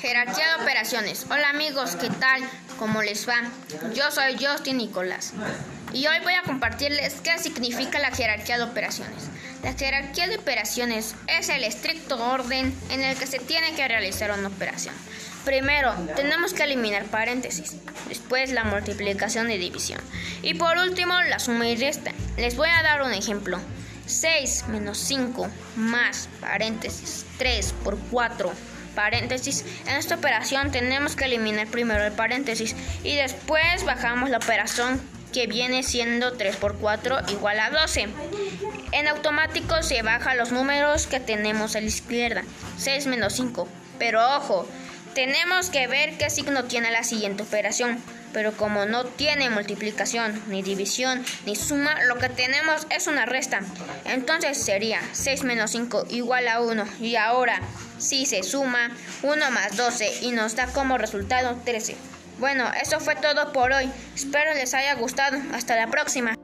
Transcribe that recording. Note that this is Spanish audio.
Jerarquía de operaciones. Hola amigos, ¿qué tal? ¿Cómo les va? Yo soy Justin Nicolás y hoy voy a compartirles qué significa la jerarquía de operaciones. La jerarquía de operaciones es el estricto orden en el que se tiene que realizar una operación. Primero, tenemos que eliminar paréntesis, después la multiplicación y división y por último la suma y resta. Les voy a dar un ejemplo. 6 menos 5 más paréntesis 3 por 4 paréntesis. En esta operación tenemos que eliminar primero el paréntesis y después bajamos la operación que viene siendo 3 por 4 igual a 12. En automático se baja los números que tenemos a la izquierda, 6 menos 5. Pero ojo, tenemos que ver qué signo tiene la siguiente operación. Pero como no tiene multiplicación, ni división, ni suma, lo que tenemos es una resta. Entonces sería 6 menos 5 igual a 1. Y ahora, si se suma 1 más 12 y nos da como resultado 13. Bueno, eso fue todo por hoy. Espero les haya gustado. Hasta la próxima.